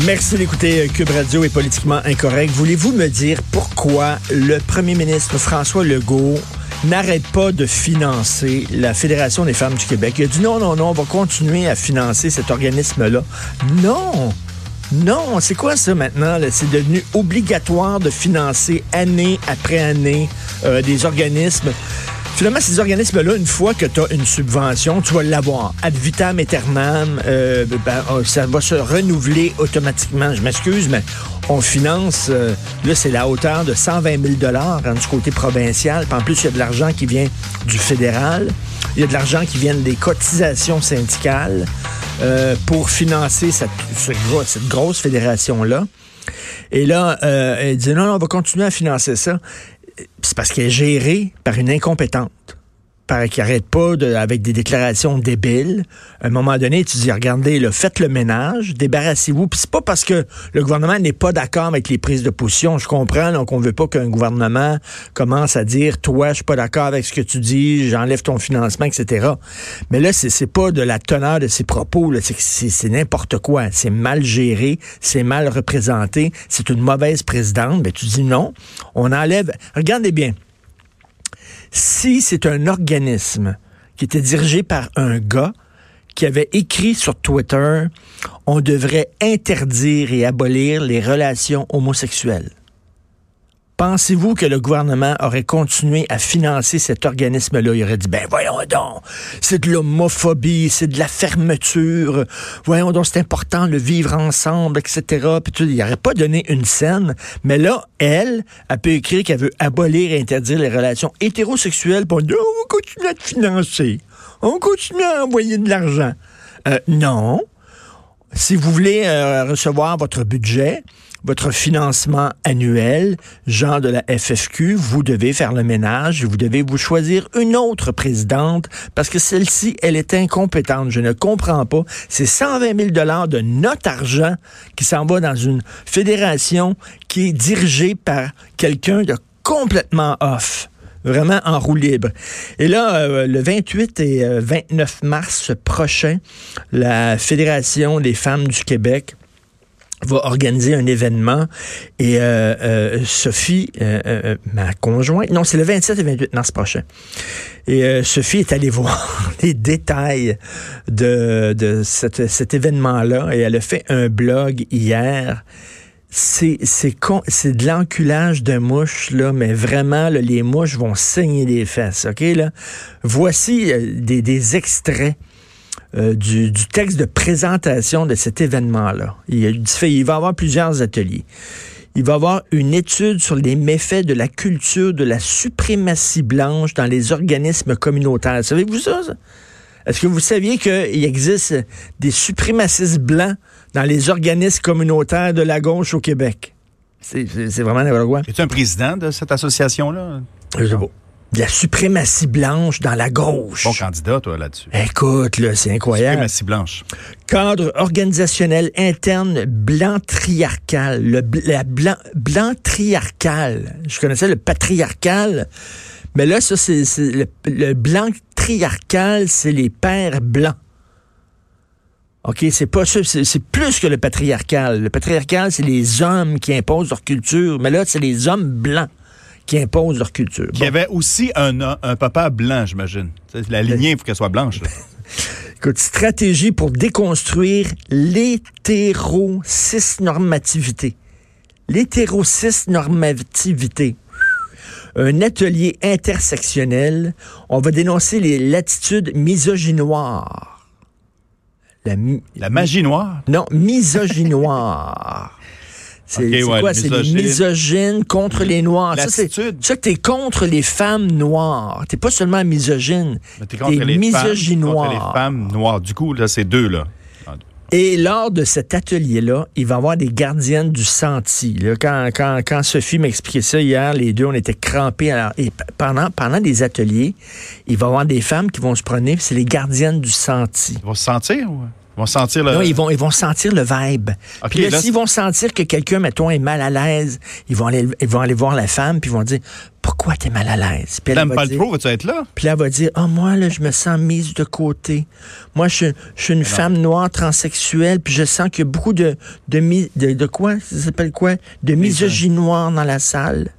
Merci d'écouter Cube Radio et Politiquement Incorrect. Voulez-vous me dire pourquoi le premier ministre François Legault n'arrête pas de financer la Fédération des femmes du Québec? Il a dit non, non, non, on va continuer à financer cet organisme-là. Non! Non, c'est quoi ça maintenant? C'est devenu obligatoire de financer année après année euh, des organismes. Finalement, ces organismes-là, une fois que tu as une subvention, tu vas l'avoir. Ad vitam aeternam, euh, ben, euh, ça va se renouveler automatiquement. Je m'excuse, mais on finance, euh, là, c'est la hauteur de 120 000 hein, du côté provincial. Puis en plus, il y a de l'argent qui vient du fédéral. Il y a de l'argent qui vient des cotisations syndicales euh, pour financer cette, cette grosse fédération-là. Et là, euh, elle dit non, non, on va continuer à financer ça c'est parce qu'elle est gérée par une incompétente qui arrête pas avec des déclarations débiles. À un moment donné, tu dis, regardez, faites le ménage, débarrassez-vous. Puis c'est pas parce que le gouvernement n'est pas d'accord avec les prises de position. Je comprends, donc on veut pas qu'un gouvernement commence à dire, toi, je suis pas d'accord avec ce que tu dis, j'enlève ton financement, etc. Mais là, c'est pas de la teneur de ses propos, c'est n'importe quoi. C'est mal géré, c'est mal représenté, c'est une mauvaise présidente. Mais tu dis non, on enlève. Regardez bien. Si c'est un organisme qui était dirigé par un gars qui avait écrit sur Twitter, on devrait interdire et abolir les relations homosexuelles. Pensez-vous que le gouvernement aurait continué à financer cet organisme-là? Il aurait dit, ben voyons donc, c'est de l'homophobie, c'est de la fermeture, voyons donc, c'est important de vivre ensemble, etc. Puis il n'aurait pas donné une scène, mais là, elle, a pu écrire qu'elle veut abolir et interdire les relations hétérosexuelles, pour dire, on continue à te financer, on continue à envoyer de l'argent. Euh, non. Si vous voulez euh, recevoir votre budget, votre financement annuel, genre de la FFQ, vous devez faire le ménage, vous devez vous choisir une autre présidente parce que celle-ci, elle est incompétente. Je ne comprends pas. C'est 120 000 dollars de notre argent qui s'en va dans une fédération qui est dirigée par quelqu'un de complètement off vraiment en roue libre. Et là, euh, le 28 et 29 euh, mars prochain, la Fédération des femmes du Québec va organiser un événement et euh, euh Sophie, euh, ma conjointe, non, c'est le 27 et 28 mars prochain. Et Sophie est allée voir les détails de, cet événement-là et elle a fait un blog hier. C'est de l'enculage de mouches là, mais vraiment là, les mouches vont saigner les fesses, ok là? Voici des, des extraits euh, du, texte de présentation de cet événement-là. Il, il va y avoir plusieurs ateliers. Il va y avoir une étude sur les méfaits de la culture de la suprématie blanche dans les organismes communautaires. Savez-vous ça? Est-ce que vous saviez qu'il existe des suprémacistes blancs dans les organismes communautaires de la gauche au Québec? C'est vraiment n'importe quoi. Es-tu un président de cette association-là? Je sais pas de la suprématie blanche dans la gauche. Bon candidat, toi, là-dessus. Écoute, là, c'est incroyable. Suprématie blanche. Cadre organisationnel interne blanc triarcal. Le la blanc, blanc triarcal. Je connaissais le patriarcal. Mais là, ça, c'est le, le blanc triarcal, c'est les pères blancs. OK, c'est pas ça, c'est plus que le patriarcal. Le patriarcal, c'est les hommes qui imposent leur culture, mais là, c'est les hommes blancs qui imposent leur culture. Qui y avait aussi un, un papa blanc, j'imagine. La lignée, il faut qu'elle soit blanche. Écoute, stratégie pour déconstruire l'hétéro-cis-normativité. L'hétéro-cis-normativité. Un atelier intersectionnel. On va dénoncer les latitudes misogynoires. La, la magie noire? Non, misogynoire. C'est quoi? C'est les misogynes contre les Noirs. Ça, c'est ça que t'es contre les femmes noires. T'es pas seulement misogyne. T'es contre, les misogynoire. contre les femmes noires. Du coup, là, c'est deux, là. Et lors de cet atelier-là, il va y avoir des gardiennes du senti. quand, quand, quand Sophie m'expliquait ça hier, les deux, on était crampés. Alors, et pendant, pendant les ateliers, il va y avoir des femmes qui vont se promener, c'est les gardiennes du senti. Ils vont se sentir? Ou... vont sentir le... Non, ils vont, ils vont sentir le vibe. Puis là, là, s'ils vont sentir que quelqu'un, mettons, est mal à l'aise, ils vont aller, ils vont aller voir la femme, puis ils vont dire, pourquoi t'es mal à l'aise? Puis Madame va dire- Paltrow, vas-tu être là? Puis là, elle va dire, ah, moi, là, je me sens mise de côté. Moi, je, je suis une femme noire transsexuelle, puis je sens qu'il y a beaucoup de, de, de, de quoi? Ça s'appelle quoi? De misogynie noire dans la salle.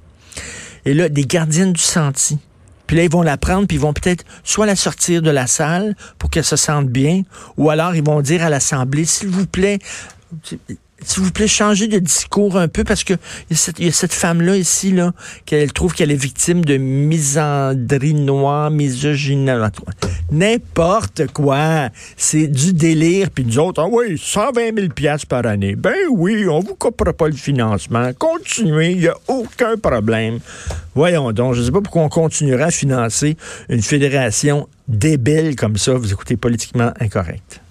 Et là, des gardiennes du senti. Puis là, ils vont la prendre, puis ils vont peut-être soit la sortir de la salle pour qu'elle se sente bien, ou alors ils vont dire à l'Assemblée, s'il vous plaît, s'il vous plaît, changez de discours un peu parce que il y a cette, femme-là ici, là, qu'elle trouve qu'elle est victime de misandrie noire, misogynie. N'importe quoi. C'est du délire. Puis nous autres, ah oui, 120 000 piastres par année. Ben oui, on vous coupera pas le financement. Continuez, il n'y a aucun problème. Voyons donc, je ne sais pas pourquoi on continuera à financer une fédération débile comme ça. Vous écoutez politiquement incorrect.